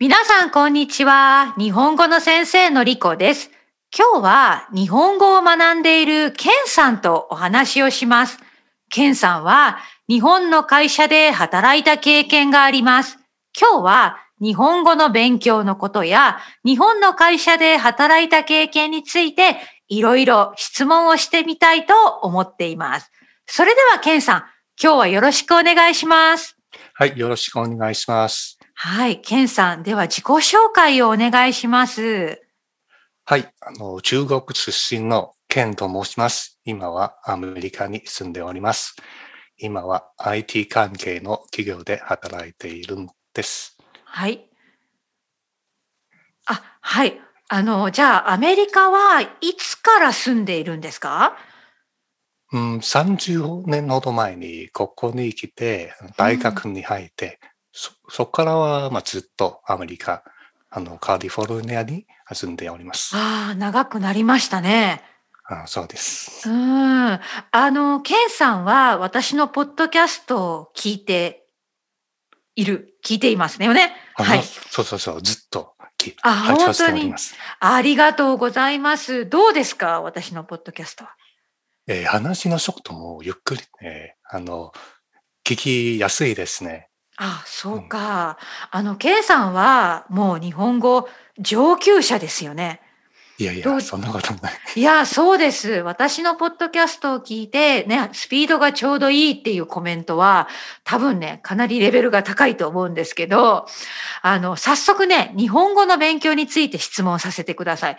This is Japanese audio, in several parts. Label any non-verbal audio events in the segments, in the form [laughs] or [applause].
皆さん、こんにちは。日本語の先生のりこです。今日は日本語を学んでいるケンさんとお話をします。ケンさんは日本の会社で働いた経験があります。今日は日本語の勉強のことや日本の会社で働いた経験についていろいろ質問をしてみたいと思っています。それではケンさん、今日はよろしくお願いします。はい、よろしくお願いします。はい、ケンさん、では自己紹介をお願いします。はい、あの、中国出身のケンと申します。今はアメリカに住んでおります。今は IT 関係の企業で働いているんです。はい。あ、はい。あの、じゃあ、アメリカはいつから住んでいるんですか？うん、30年ほど前にここに来て、大学に入って、そそこからは、まあ、ずっとアメリカ、あの、カリフォルニアに住んでおります。ああ、長くなりましたね。あそうですう。ん。あの、ケンさんは私のポッドキャストを聞いている、聞いていますねよね。はい。そうそうそう、ずっときあ本当に。ありがとうございます。どうですか私のポッドキャストは？えー話の速度もゆっくりね、あの、聞きやすいですね。あ、そうか。あの、ケンさんはもう日本語上級者ですよね。いやいや、そんなことない。いや、そうです。私のポッドキャストを聞いて、ね、スピードがちょうどいいっていうコメントは、多分ね、かなりレベルが高いと思うんですけど、あの、早速ね、日本語の勉強について質問させてください。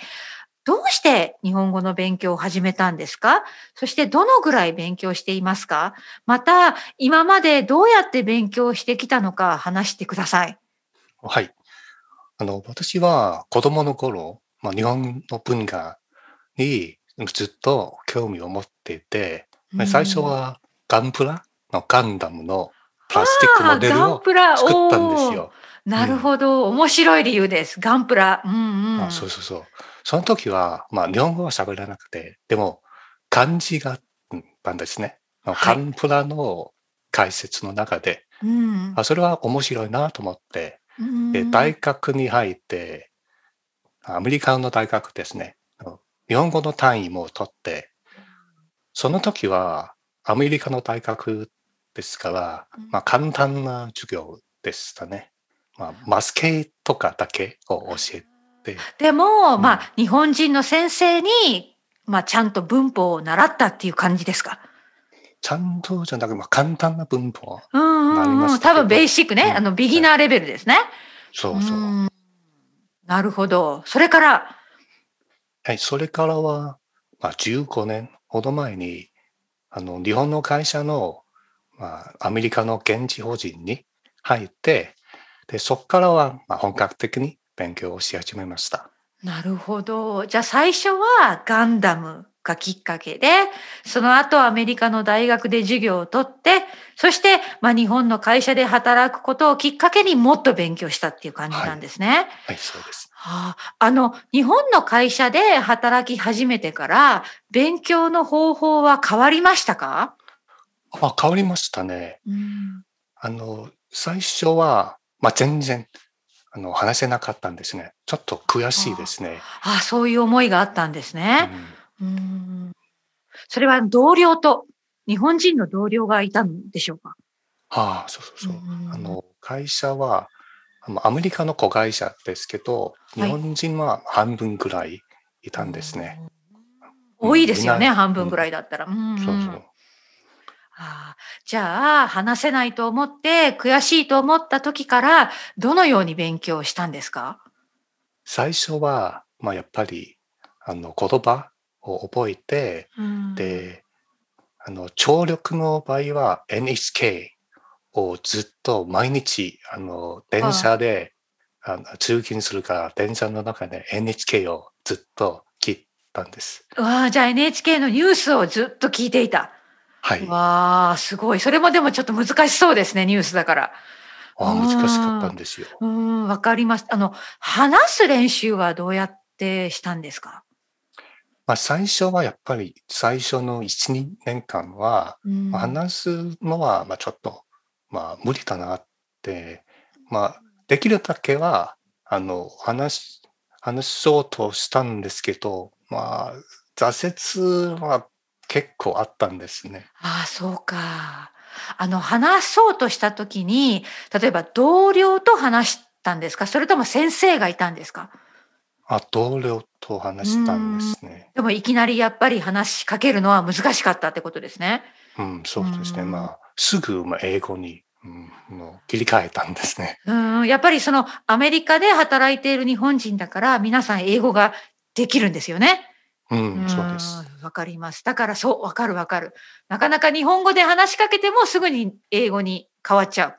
どうして日本語の勉強を始めたんですか？そしてどのぐらい勉強していますか？また、今までどうやって勉強してきたのか話してください。はい。あの、私は子供の頃、まあ、日本の文化にずっと興味を持っていて、まあ最初はガンプラ？のガンダムのプラスチックモデルをプラ作ったんですよ。なるほど。面白い理由です。ガンプラ。うんうん。あそうそうそう。その時は、まあ、日本語は喋らなくて、でも、漢字があったんですね。あのはいガンプラの解説の中で、うんあそれは面白いなと思って、うんで大学に入って、アメリカの大学ですね。日本語の単位も取って、その時はアメリカの大学ですからうん、まあ、簡単な授業でしたね。まあ、マスケとかだけを教えて、でも、うんまあ、日本人の先生に、まあ、ちゃんと文法を習ったっていう感じですか？ちゃんとじゃなくて、まあ、簡単な文法。うんなりうんうん。多分ベーシックね。うんあの、ビギナーレベルですね。そうそう。んなるほど。それから、はい、それからは、まあ、15年ほど前に、あの、日本の会社の、まあ、アメリカの現地法人に入って、で、そこからは、まあ、本格的に勉強をし始めました。なるほど。じゃあ最初はガンダムがきっかけで、その後アメリカの大学で授業を取って、そして、まあ、日本の会社で働くことをきっかけにもっと勉強したっていう感じなんですね。はい、そうです。はあ、あの、日本の会社で働き始めてから、勉強の方法は変わりましたか？あ、変わりましたね。うん、あの、最初は、まあ、全然、あの、話せなかったんですね。ちょっと悔しいですね。あそういう思いがあったんですうね。んうん、それは同僚と、日本人の同僚がいたんでしょうか？はあ、そうそうそう。うんあの、会社は、アメリカの子会社ですけど、日はい本人は半分ぐらいいたんですね。多いですよね、半分ぐらいだったら。うんうんそうそう。ああじゃあ、話せないと思って、悔しいと思った時から、どのように勉強したんですか？最初は、まあ、やっぱり、あの、言葉を覚えて、うんで、あの、聴力の場合は NHK をずっと毎日、あの、電車で、あの通勤するから、電車の中で NHK をずっと聞いたんです。うわあじゃあ NHK のニュースをずっと聞いていた。はい。わあすごい。それもでもちょっと難しそうですね、ニュースだから。あ難しかったんですよ。うん、わかります。あの、話す練習はどうやってしたんですか？まあ、最初はやっぱり最初の1、2年間は、話すのはまあちょっと、まあ、無理だなって、まあ、できるだけはあの、話、話そうとしたんですけど、まあ、挫折は結構あったんですね。ああ、そうか。あの、話そうとした時に、例えば同僚と話したんですか？それとも先生がいたんですか？あ、同僚と話したんですね。でもいきなりやっぱり話しかけるのは難しかったってことですね。うん、そうですね。うんまあ、すぐまあ英語に、うん、もう切り替えたんですね。うん、やっぱりそのアメリカで働いている日本人だから皆さん英語ができるんですよね。うん、そうです。んわかります。だからそう、わかるわかる。なかなか日本語で話しかけてもすぐに英語に変わっちゃう。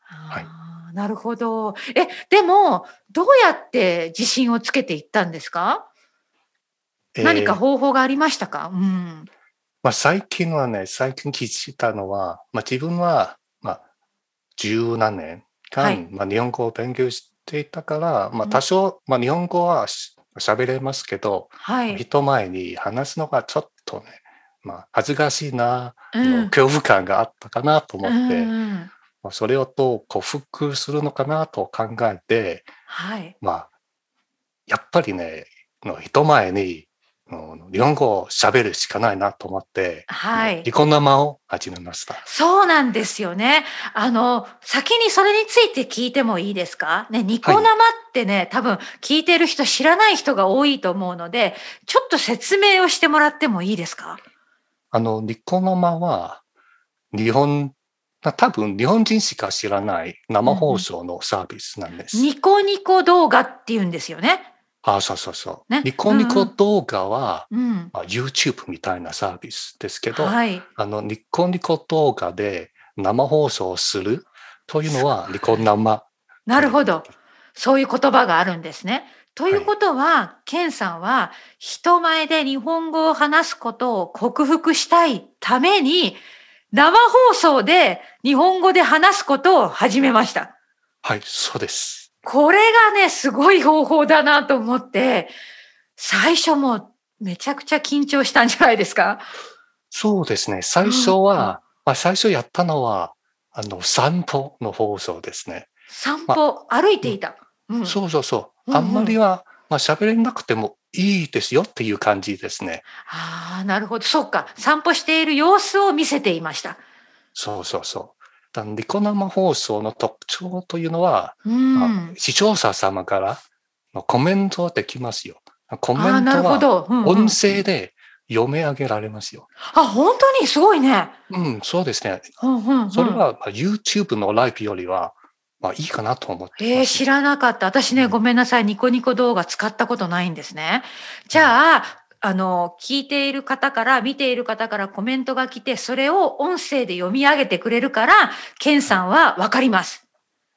はいなるほど。え、でも、どうやって自信をつけていったんですか、えー何か方法がありましたか？うん。まあ、最近はね、最近気づいたのは、まあ、自分は、まあ、十何年間、はいまあ、日本語を勉強していたから、まあ、うん多少、まあ、日本語はし喋れますけど、はい。人前に話すのがちょっとね、まあ、恥ずかしいな、うん恐怖感があったかなと思って、うんまあ、それをどう克服するのかなと考えて、はい。まあ、やっぱりね、の人前にの日本語を喋るしかないなと思って、はいニコ生を始めました。そうなんですよね。あの、先にそれについて聞いてもいいですか？ね、ニコ生ってね、多分聞いてる人知らない人が多いと思うので、ちょっと説明をしてもらってもいいですか？あの、ニコ生は、日本、多分日本人しか知らない生放送のサービスなんです。ニコニコ動画って言うんですよね。あ、そうそうそう。ねニコニコ動画は、うん。まあ YouTube みたいなサービスですけど、はい。あの、ニコニコ動画で生放送をするというのは、ニコ生。なるほど。そういう言葉があるんですね。ということは、ケンさんは人前で日本語を話すことを克服したいために、生放送で日本語で話すことを始めました。はい、そうです。これがね、すごい方法だなと思って、最初もうめちゃくちゃ緊張したんじゃないですか？そうですね。最初は、まあ最初やったのは、あの、散歩の放送ですね。散歩、歩いていた。うんそうそうそう。あんまりは、まあ喋れなくてもいいですよっていう感じですね。ああ、なるほど。そっか。散歩している様子を見せていました。そうそうそう。だニコ生放送の特徴というのは、うん。まあ視聴者様からのコメントできますよ。コメああ、ントは音声で読み上げられますよ。あ、本当に？すごいね。うん、そうですね。うんうんうんそれはまあ YouTube のライブよりは、まあいいかなと思ってえー。知らなかった。私ね、うんごめんなさい。ニコニコ動画使ったことないんですね。じゃあ、あの、聞いている方から、見ている方からコメントが来て、それを音声で読み上げてくれるから、ケンさんはわかります。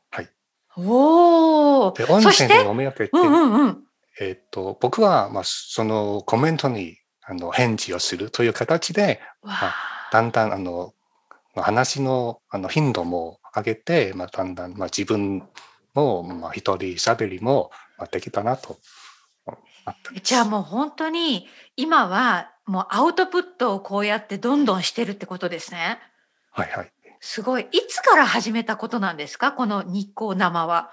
はい。おー。で、音声で読み上げて、うんうんうん。えっと、僕は、まあ、そのコメントにあの返事をするという形で、わあだんだんあの話のあの頻度も上げて、まあ、だんだん、まあ、自分も、まあ、一人喋りもまあできたなと。じゃあもう本当に、今はもうアウトプットをこうやってどんどんしてるってことですね。はいはい。すごい。いつから始めたことなんですか？この日光生は。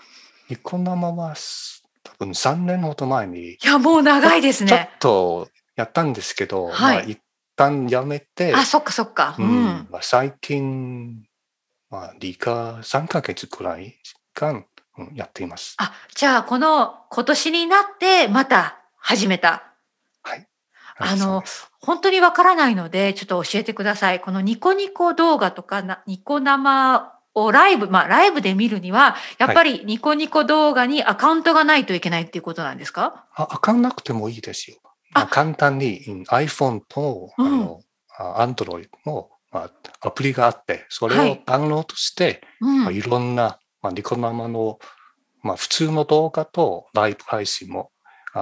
ニコ生はす多分3年ほど前にいや、もう長いですちょっね。とやったんですけど、はいまあ、一旦やめて、あ、そっかそっか。ううんん。まあ、最近、まあ、理科3ヶ月くらい間、うん、やっています。あ、じゃあこの今年になってまた始めた。はい。あの本当にわからないので、ちょっと教えてください。このニコニコ動画とかな、ニコ生をライブ、まあライブで見るには、やっぱりニコニコ動画にアカウントがないといけないっていうことなんですか？あ、開かなくてもいいですよ。あまあ、簡単に、うん iPhone と、うんあの、あ Android の、まあ、アプリがあって、それをはいダウンロードして、うん。まあ、いろんな、まあ、ニコ生の、まあ、普通の動画とライブ配信も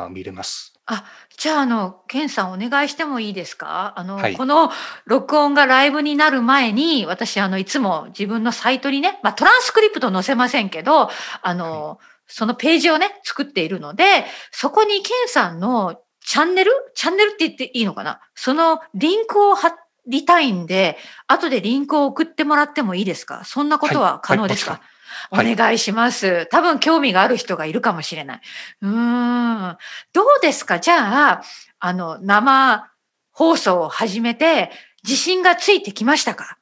あ見れます。あ、じゃあ、あの、ケンさんお願いしてもいいですか？あの、はい。この録音がライブになる前に、私、あの、いつも自分のサイトにね、まあ、トランスクリプト載せませんけど、あの、そのページをね、作っているので、そこにケンさんのチャンネル？チャンネルって言っていいのかな？そのリンクを貼りたいんで、後でリンクを送ってもらってもいいですか？そんなことは可能ですか、はいお願いします。多分興味がある人がいるかもしれない。うーん。どうですか？じゃあ、あの、生放送を始めて、自信がついてきましたか？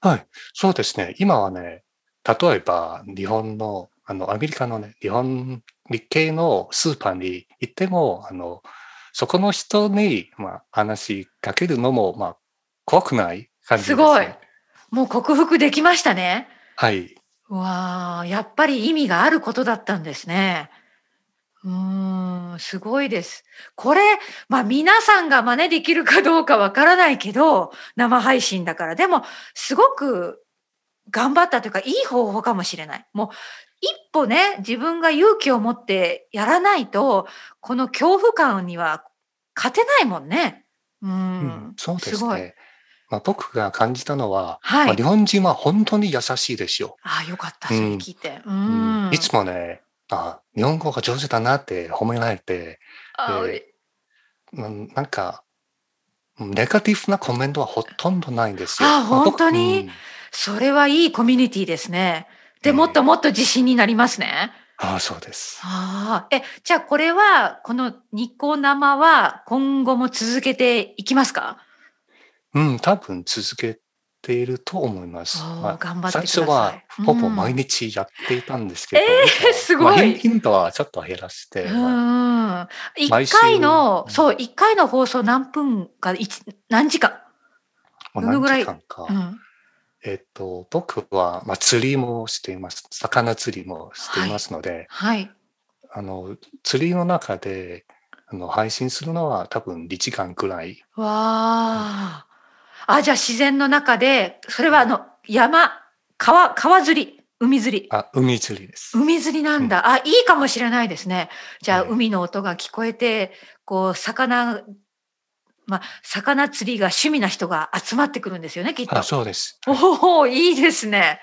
はい。そうですね。今はね、例えば日本の、あの、アメリカのね、日本、日系のスーパーに行っても、あの、そこの人に、まあ、話しかけるのも、まあ、怖くない感じです、ね。すごいもう克服できましたね。はい。わあ、やっぱり意味があることだったんですね。うーん、すごいです。これ、まあ皆さんが真似できるかどうかわからないけど、生配信だから。でも、すごく頑張ったというか、いい方法かもしれない。もう、一歩ね、自分が勇気を持ってやらないと、この恐怖感には勝てないもんね。ううんん、そうですすごい。ね。まあ、僕が感じたのは、はいまあ、日本人は本当に優しいですよ。ああ、よかった、それうん聞いて。ううんん。いつもね、あ、日本語が上手だなって褒められて、あーでうんなんか、ネガティブなコメントはほとんどないんですよ。あ本当に？うんそれはいいコミュニティですね。で、ええもっともっと自信になりますね。ああ、そうです。ああ、え、じゃあこれは、このニコ生は今後も続けていきますか？うん、多分続けていると思います。まあ頑張ってください最初はほぼうん毎日やっていたんですけど、えー今はすごいまあ頻頻度はちょっと減らして、うまあん。一毎週回の、うんそう、一回の放送何分か、一何時間？まあどのぐらい？か。うん。えっと、僕は、まあ、釣りもしています。魚釣りもしていますので、はい。あの、釣りの中で、あの、配信するのは多分2時間くらい。わあ。あ、じゃあ自然の中で、それはあの、山、川、川釣り、海釣り。あ、海釣りです。海釣りなんだ。あ、いいかもしれないですね。じゃあ、はい海の音が聞こえて、こう、魚、まあ、魚釣りが趣味な人が集まってくるんですよね、きっとあ、。そうです。おお、いいですね。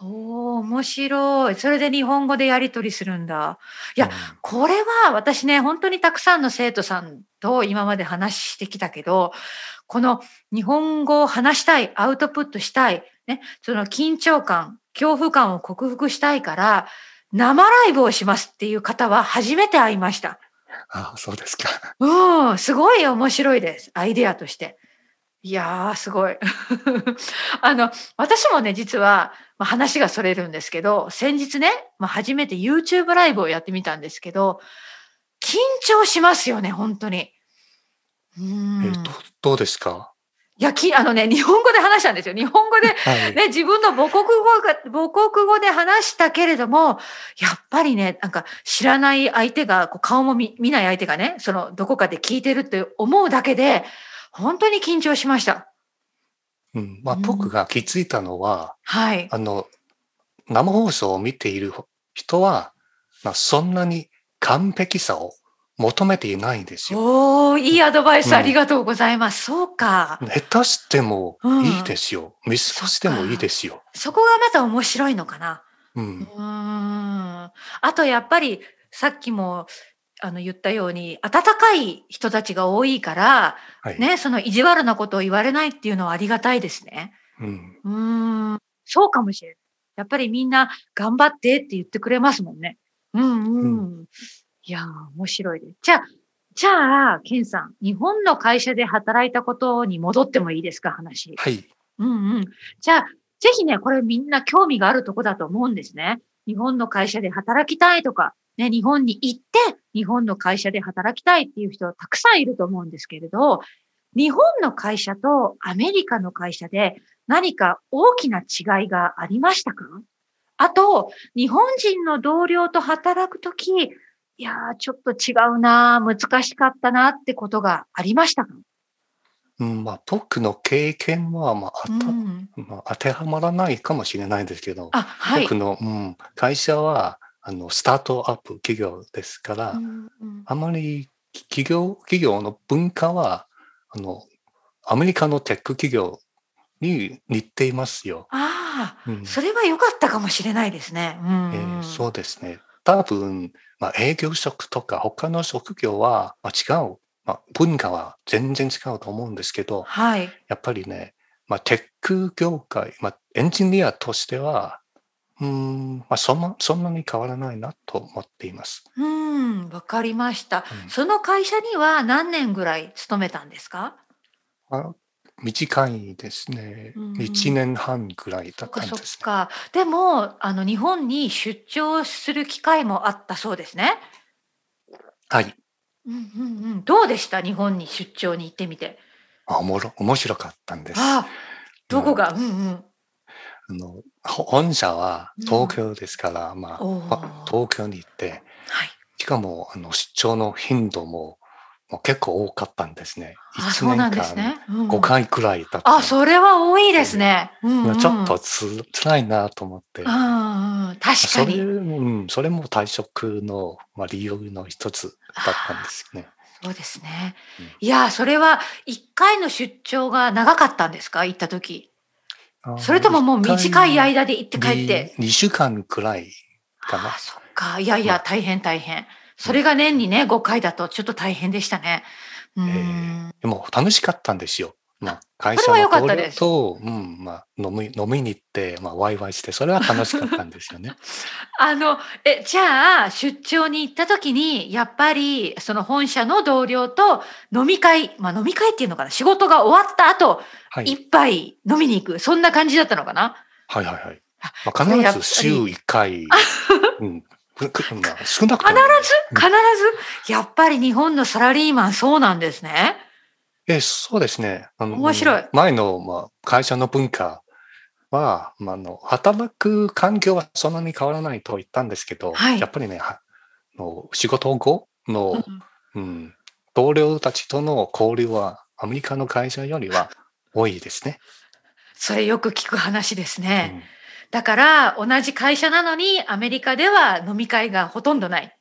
おお、面白い。それで日本語でやり取りするんだ。いやうんこれは私ね、本当にたくさんの生徒さんと今まで話してきたけど、この日本語を話したい、アウトプットしたい、ね、その緊張感、恐怖感を克服したいから、生ライブをしますっていう方は初めて会いました。あ、そうですか。うん、すごい面白いです。アイデアとして。いやー、すごい。[laughs] あの、私もね、実は、まあ、話がそれるんですけど、先日ね、まあ、初めて YouTube ライブをやってみたんですけど、緊張しますよね、本当に。うん。えどうどうですか？いや、き、あのね、日本語で話したんですよ。日本語で [laughs] はい。ね、自分の母国語が、母国語で話したけれども、やっぱりね、なんか知らない相手が、こう顔も見見ない相手がね、そのどこかで聞いてるって思うだけで、本当に緊張しました。うん、まあ、うん僕が気づいたのは、はい。あの、生放送を見ている人は、まあ、そんなに完璧さを求めていないんですよ。おー、いいアドバイスうんありがとうございます。そうか。下手してもうんいいですよ。見過ごしてもいいですよ。そこがまた面白いのかな。う。うんーん。あとやっぱり、さっきも、あの言ったように、温かい人たちが多いから、はい。ね、その意地悪なことを言われないっていうのはありがたいですね。うん。うーん、そうかもしれない。やっぱりみんな頑張ってって言ってくれますもんね。うんうん。いやー、面白いです。じゃあ、じゃあ、ケンさん、日本の会社で働いたことに戻ってもいいですか、話。はい。うんうん。じゃあ、ぜひね、これみんな興味があるとこだと思うんですね。日本の会社で働きたいとか、ね、日本に行って、日本の会社で働きたいっていう人たくさんいると思うんですけれど、日本の会社とアメリカの会社で何か大きな違いがありましたか？あと、日本人の同僚と働くとき、いやー、ちょっと違うなー、難しかったなってことがありましたか？うん、まあ、僕の経験は、まあ、あたうん。まあ、当てはまらないかもしれないんですけど、あ、はい。僕の、うん、会社は、あの、スタートアップ企業ですから、うんうんあまり企業、企業の文化は、あの、アメリカのテック企業に似ていますよ。ああ、うんそれは良かったかもしれないですね。うんえうんーそうですね。多分、まあ、営業職とか他の職業は、まあ、違う、まあ、文化は全然違うと思うんですけど、はい。やっぱりね、まあ、テック業界、まあ、エンジニアとしては、うん、まあそんな、そんなに変わらないなと思っています。うん、わかりました。うんその会社には何年ぐらい勤めたんですか？あ短いですね。うん1年半ぐらいだそったんですね。そっか。でも、あの、日本に出張する機会もあったそうですね。はい。うんうんうん。どうでした？日本に出張に行ってみて。あおもろ面白かったんです。ああ、どこが、うんうん。あのほ本社は東京ですから、まあおーま東京に行って、はい。しかもあの出張の頻度ももう結構多かったんですね。あ、1そうなん年間。うんうん5回くらいだった。あ、それは多いですね。うんうん、ちょっとつ辛いなと思って。うんうん、確かそれ,、に。うん、それも退職の、まあ、理由の一つだったんですね。そうですねうん。いや、それは一回の出張が長かったんですか？行った時。それとももう短い間で行って帰って。2週間くらいかなああ、。そっか。いやいや、大変大変。それが年にね、5回だとちょっと大変でしたね。うーん。でも楽しかったんですよ。まあ、会社の同僚と、うん、まあ、飲み、飲みに行って、まあ、ワイワイして、それは楽しかったんですよね。[laughs] あの、え、じゃあ、出張に行った時に、やっぱり、その本社の同僚と飲み会、まあ飲み会っていうのかな、仕事が終わった後、はい。一杯飲みに行く、そんな感じだったのかな？はいはいはい。あまあ、必ず週1回、[laughs] うん、少なくと必ず？必ず？やっぱり日本のサラリーマンそうなんですね。え、そうですね。あの面白い前の、まあ、会社の文化は、まあ、あの働く環境はそんなに変わらないと言ったんですけど、はいやっぱりね、はの仕事後の、うんうん、同僚たちとの交流はアメリカの会社よりは多いですね。それよく聞く話ですうね。んだから同じ会社なのにアメリカでは飲み会がほとんどない。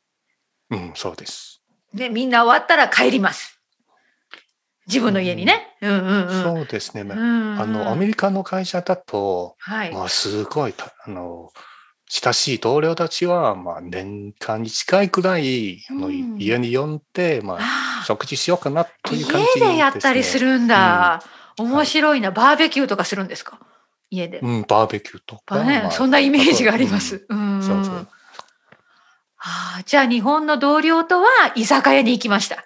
うん、そうです。で、みんな終わったら帰ります。自分の家にね。うんうんうん。そうですね。うんうんあの、アメリカの会社だと、はい。まあ、すごいた、あの、親しい同僚たちは、まあ、年間に近いくらい、うん家に呼んで、まあ、食事しようかなという感じ家でやったりする。るんだ。ん面白いな。バーベキューとかするんですか？家で。うん、バーベキューとか。ねまあそんなイメージがありま。す。うんそうそう。ああじゃあ日本の同僚とは居酒屋に行きました。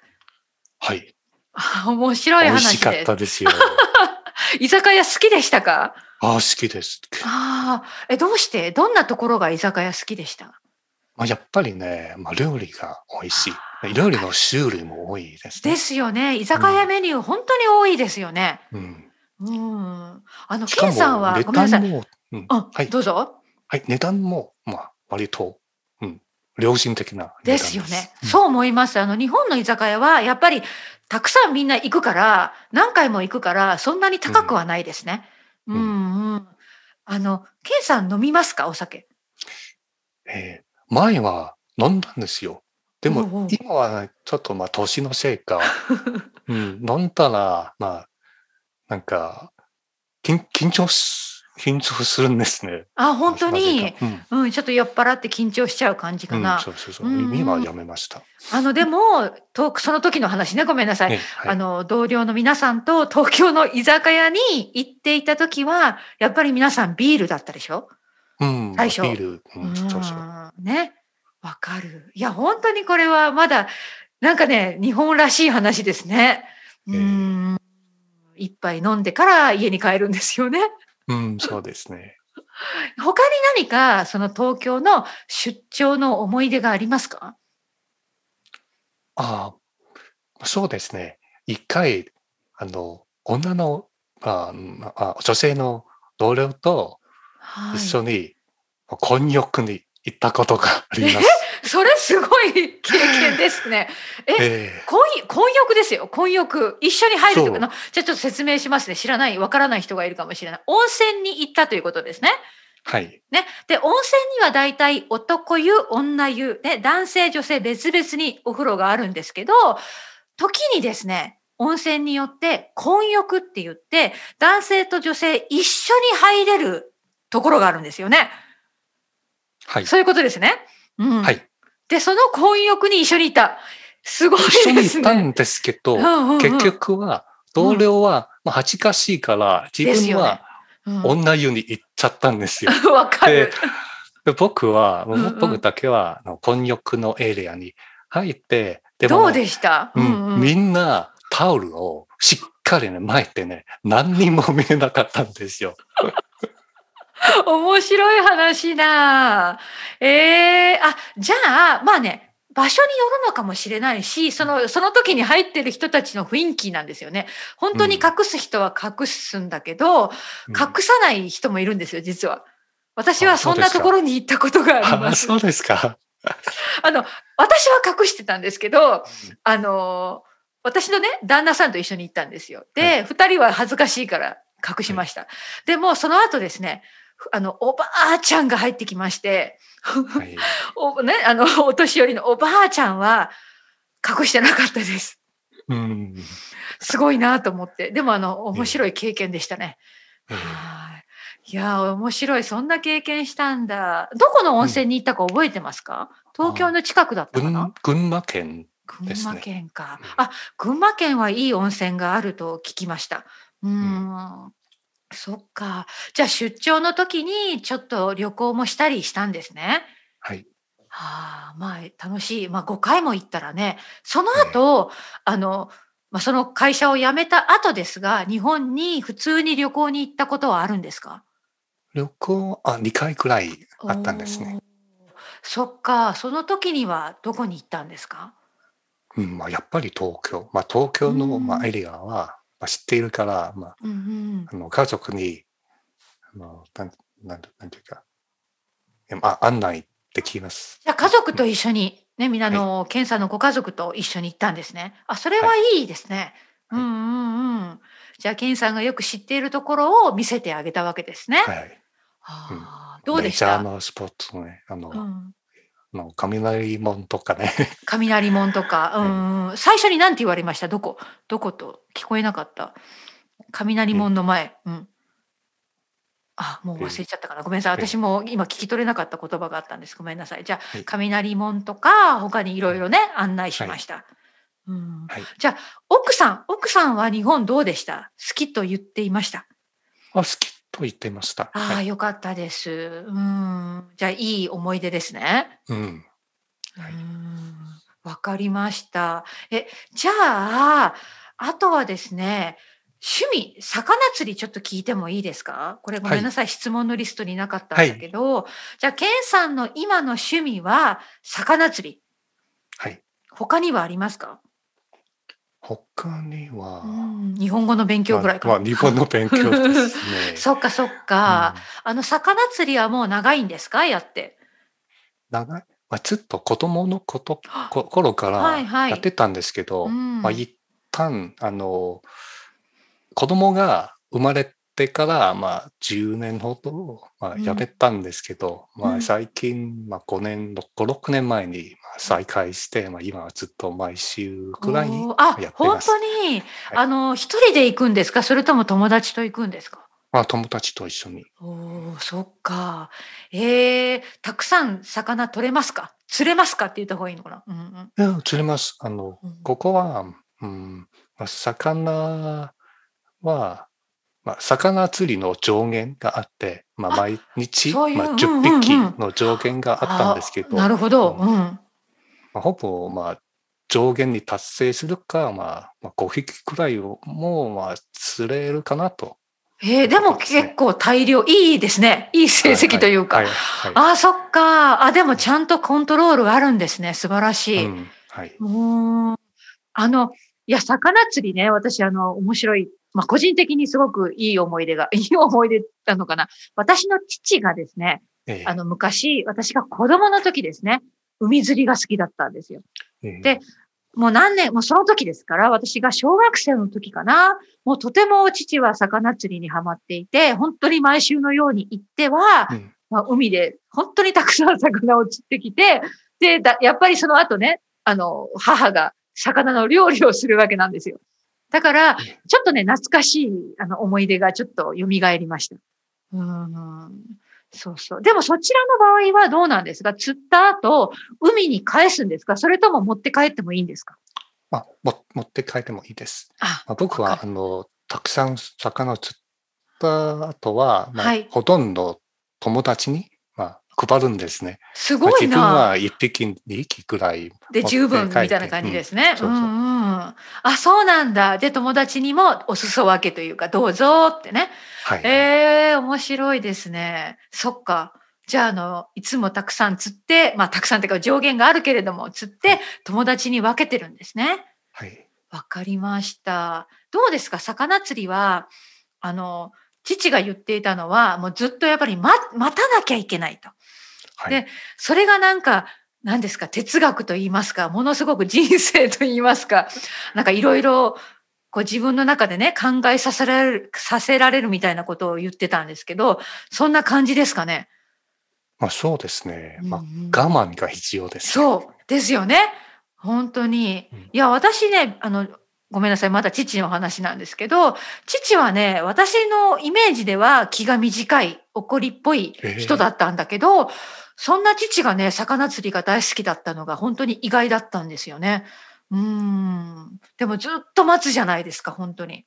はい。ああ面白い美味話しかっ。たですよ。[laughs] 居酒屋好きでしたか？ああ、好きです。ああ、え、どうして？どんなところが居酒屋好きでした？まあ、やっぱりね、まあ、料理が美味しあい。料理の種類も多いですね。ですよね。居酒屋メニュー、本当に多いですよね。うん。うん。あの、ケンさんは、値ごめんなさい。うん、うん、はい。どうぞ。はい、値段も、まあ、割と、うん、良心的な値段ですよね。そう思います。あの、日本の居酒屋は、やっぱり、たくさんみんな行くから、何回も行くから、そんなに高くはないですね。うん、ううん、ん。あの、ケンさん飲みますか？お酒。えー前は飲んだんですよ。でも今はねちょっとまあ、年のせいか、[laughs] うん、飲んだら、まあ、なんか、緊緊張す、緊張するんですね。あ、本当に？うん、うん、ちょっと酔っ払って緊張しちゃう感じかうん、な。そうそうそう。うんうん今はやめました。あの、でも、とその時の話ね、ごめんなさい。ね、はい。あの、同僚の皆さんと東京の居酒屋に行っていた時は、やっぱり皆さんビールだったでしょ？うん、最初ビール、うん、そうそう。んね。わかる。いや、本当にこれはまだ、なんかね、日本らしい話ですね。うええん。一杯飲んでから家に帰るんですよね。うん、そうですね。[laughs] 他に何か、その東京の出張の思い出がありますか？ああ、そうですね。一回、あの、女の、あうんあ女性の同僚とはい一緒に混浴に行ったことがあります。[laughs] それすごい経験ですね。ええ婚婚浴ですよ。婚浴。一緒に入るとかの。じゃあちょっと説明しますね。知らない、わからない人がいるかもしれない。温泉に行ったということですね。えはい。ね。で、温泉には大体男湯、女湯、ね、男性、女性別々にお風呂があるんですけど、時にですね、温泉によって混浴って言って、男性と女性一緒に入れるところがあるんですよね。はい。そういうことですね。うん。はい。で、その混浴に一緒にいた。すごい一緒にですね。行ったんですけど、うんうんうん結局は、同僚は、まあ、恥ずかしいから、自分はうん女湯に行っちゃったんですよ。[laughs] わかるで。で僕は、うんうん僕だけは、あの混浴のエリアに入って、でどうでした、ううんうんん、みんなタオルをしっかりね、巻いてね、何にも見えなかったんですよ。[laughs] 面白い話だ。ええあ、じゃあ、まあね、場所によるのかもしれないし、その、その時に入ってる人たちの雰囲気なんですよね。本当に隠す人は隠すんだけど、うん隠さない人もいるんですよ、実は。私はあそんなところに行ったことがありあます。そうですか。[laughs] あの、私は隠してたんですけど、あの、私のね、旦那さんと一緒に行ったんですよ。で、二、人は恥ずかしいから隠しました。でも、その後ですね、あの、おばあちゃんが入ってきまして、はい、おね、あの、お年寄りのおばあちゃんは隠してなかったです。うん。すごいなと思って。でも、あの、面白い経験でしたね。ええはい。いやー、面白い。そんな経験したんだ。どこの温泉に行ったか覚えてますか、東京の近くだったかな？群群馬県、群ですね馬県か。うんあ、群馬県はいい温泉があると聞きました。うーん。そっか。じゃあ出張の時にちょっと旅行もしたりしたんですね。はい。はあ、まあ楽しい。まあ5回も行ったらね。その後、あの、まあ、その会社を辞めた後ですが、日本に普通に旅行に行ったことはあるんですか？旅行、あ、2回くらいあったんですね。そっか。その時にはどこに行ったんですか？うん、まあ、やっぱり東京。まあ、東京の、うんまあ、エリアは、まあ、知っているから、まあ、うんうん。あの家族に、あのなんなんなんていうか、あ、案内できます。じゃあ家族と一緒に、ね、みんなの、ケンさんのご家族と一緒に行ったんですね。あ、それはいいですね。はいうんうんうん。じゃあ、ケンさんがよく知っているところを見せてあげたわけですね。はい。あーどうでしメジャーた、なスポットね、あの、うん、あの雷門とかね、雷門とか、[laughs] うんうん、最初に何て言われました？どこ？どこと？聞こえなかった。雷門の前。うん。あ、もう忘れちゃったかな。ごめんなさい。ええ私も今聞き取れなかった言葉があったんです。ごめんなさい。じゃあ、はい雷門とか、他にいろいろね、案内しました。うん、はい。じゃあ、奥さん、奥さんは日本どうでした？好きと言っていました？あ、好きと言ってました。ああ、はい。よかったです。うん。じゃあ、いい思い出ですね。うん。うはいん。わかりました。え、じゃあ、あとはですね、趣味、魚釣りちょっと聞いてもいいですか？これごめんなさい、質問のリストになかったんだけど、じゃあ、ケンさんの今の趣味は魚釣り。はい。他にはありますか、他には、うん、日本語の勉強ぐらいかな。まあ、まあ日本の勉強ですね。[laughs] そっかそっか。うんあの、魚釣りはもう長いんですか？やって。長い、まあ、ずっと子供のことこ頃からはいはいやってたんですけど、うんまあ、一旦あの子供が生まれてから、まあ、10年ほど、まあ、うん。やめたんですけど、まあ、うん。最近、まあ、5年56年前にまあ再開して、まあ、今はずっと毎週くらいおーあやって本ます。当に、あの一人で行くんですか？それとも友達と行くんですか？まあ、友達と一緒に。おーそっか。えー、たくさん魚取れますか？釣れますかって言った方がいいのかな、うんうん。いや釣れます。あのうん。ここは、うんまあ、魚は、まあ、魚釣りの上限があって、まあ、あ毎日、まあ、うんうんうん。10匹の上限があったんですけど、あなるほど、ううん。んまあ、ほぼ、まあ、上限に達成するか、まあ、まあ、5匹くらいをもう、まあ、釣れるかなと。えー、でも結構大量いいですね。いい成績というか、はい、はい。あそっか。あでもちゃんとコントロールがあるんですね。素晴らしい、うん。はい。うーん。あの、いや、魚釣りね、私、あの、面白い、まあ、個人的にすごくいい思い出が、[laughs] いい思い出なのかな。私の父がですね、ええあの、昔、私が子供の時ですね、海釣りが好きだったんですよ。ええでもう何年、もうその時ですから、私が小学生の時かな、もうとても父は魚釣りにハマっていて、本当に毎週のように行っては、うんまあ、海で本当にたくさん魚を釣ってきて、で、だやっぱりその後ね、あの、母が魚の料理をするわけなんですよ。だから、ちょっとね、懐かしいあの思い出がちょっと蘇りました。うん。そうそう。でもそちらの場合はどうなんですか？釣った後、海に返すんですか？それとも持って帰ってもいいんですか？まあ、も持って帰ってもいいです。あ、まあ、僕はあのたくさん魚を釣った後は、まあはいほとんど友達に、まあ、配るんですね。すごい自分な。は一匹2匹くらいで、十分みたいな感じですね。うんうん。あ、そうなんだ。で、友達にもお裾分けというか、どうぞってね。はい。ええ面白いですね。そっか。じゃあ、あの、いつもたくさん釣って、まあ、たくさんっていうか上限があるけれども、釣って、友達に分けてるんですね。はい。わかりました。どうですか？魚釣りは、あの、父が言っていたのは、もうずっとやっぱり待待たなきゃいけないと。はい。でそれがなんか、何ですか、哲学と言いますか、ものすごく人生と言いますか、[laughs] なんかいろいろ、こう自分の中でね、考えさせられる、させられるみたいなことを言ってたんですけど、そんな感じですかね？まあそうですね。まあうんうん我慢が必要です。そうですよね。本当にうん。いや、私ね、あの、ごめんなさい。まだ父の話なんですけど、父はね、私のイメージでは気が短い、怒りっぽい人だったんだけど、そんな父がね、魚釣りが大好きだったのが本当に意外だったんですよね。うーん。でもずっと待つじゃないですか、本当に。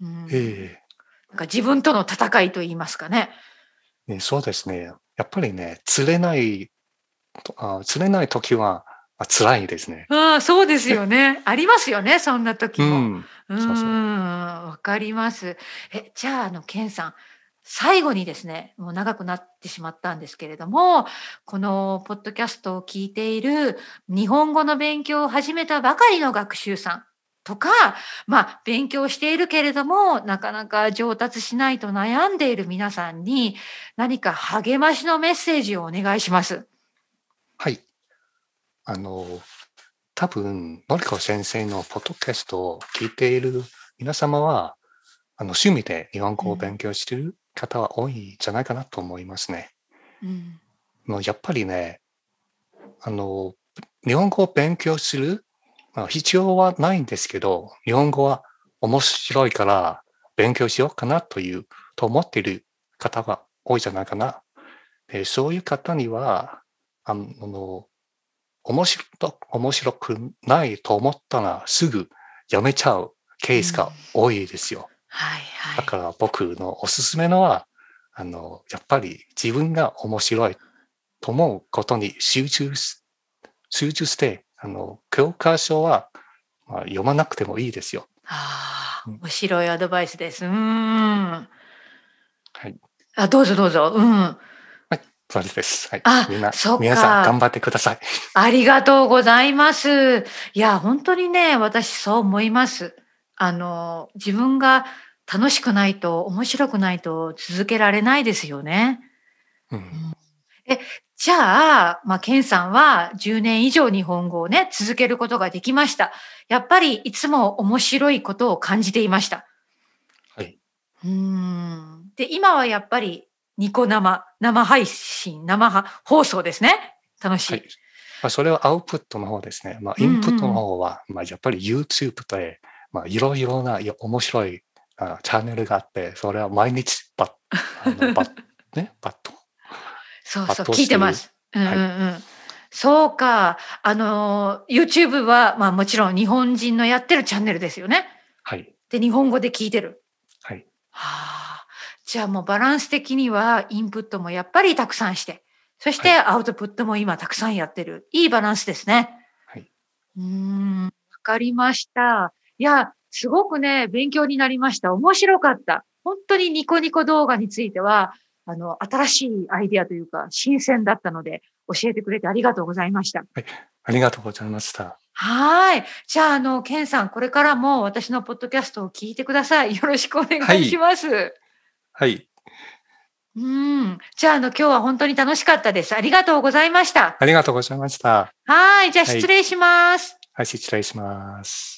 うんえなんか自分との戦いと言いますかね。えねそうですね。やっぱりね、釣れない、とあ釣れない時は、まあ、辛いですね。ああ、そうですよね。[laughs] ありますよね、そんな時も。うん。うそうそうんわかります。え、じゃあ、あの、ケンさん、最後にですね、もう長くなってしまったんですけれども、このポッドキャストを聞いている日本語の勉強を始めたばかりの学習さんとか、まあ、勉強しているけれども、なかなか上達しないと悩んでいる皆さんに、何か励ましのメッセージをお願いします。はい。あの、多分、のりこ先生のポッドキャストを聞いている皆様は、あの、趣味で日本語を勉強している方は多いんじゃないかなと思いますね。うん。もうやっぱりね、あの、日本語を勉強する、まあ、必要はないんですけど、日本語は面白いから勉強しようかなという、と思っている方が多いじゃないかな。でそういう方には、あの、面白面白くないと思ったらすぐやめちゃうケースが多いですよ。はいはい。だから僕のおすすめのは、あの、やっぱり自分が面白いと思うことに集中し、集中して、あの、教科書は、まあ、読まなくてもいいですよ。ああうん、面白いアドバイスです。うーん。はい。あ、どうぞどうぞ。うん。それです。はい。あみんな皆さん頑張ってください。ありがとうございます。いや、本当にね、私そう思います。あの、自分が楽しくないと、面白くないと続けられないですよね。うん。じゃあ、まあ、ケンさんは10年以上日本語をね、続けることができました。やっぱりいつも面白いことを感じていました。はい。うーん。で、今はやっぱりニコ生、生配信、生は放送ですね。楽しい。はい。まあ、それはアウトプットの方ですね。まあ、インプットの方は、まあ、やっぱり YouTube で、まあ、いろいろないや面白いあチャンネルがあって、それは毎日バッ、[laughs] バッ、ね、バッと。そうそう、聞いてます。うんうんうん。そうか。あの、YouTube は、まあもちろん日本人のやってるチャンネルですよね。はい。で、日本語で聞いてる。はい。はあ。じゃあもうバランス的にはインプットもやっぱりたくさんして、そしてアウトプットも今たくさんやってる。いいバランスですね。はい。うーん。わかりました。いや、すごくね、勉強になりました。面白かった。本当にニコニコ動画については、あの、新しいアイデアというか、新鮮だったので、教えてくれてありがとうございました。ありがとうございました。はい。じゃあ、あの、ケンさん、これからも私のポッドキャストを聞いてください。よろしくお願いします。はい。うん。じゃあ、あの、今日は本当に楽しかったです。ありがとうございました。ありがとうございました。はい。じゃあ、はい失礼します。はい、失礼します。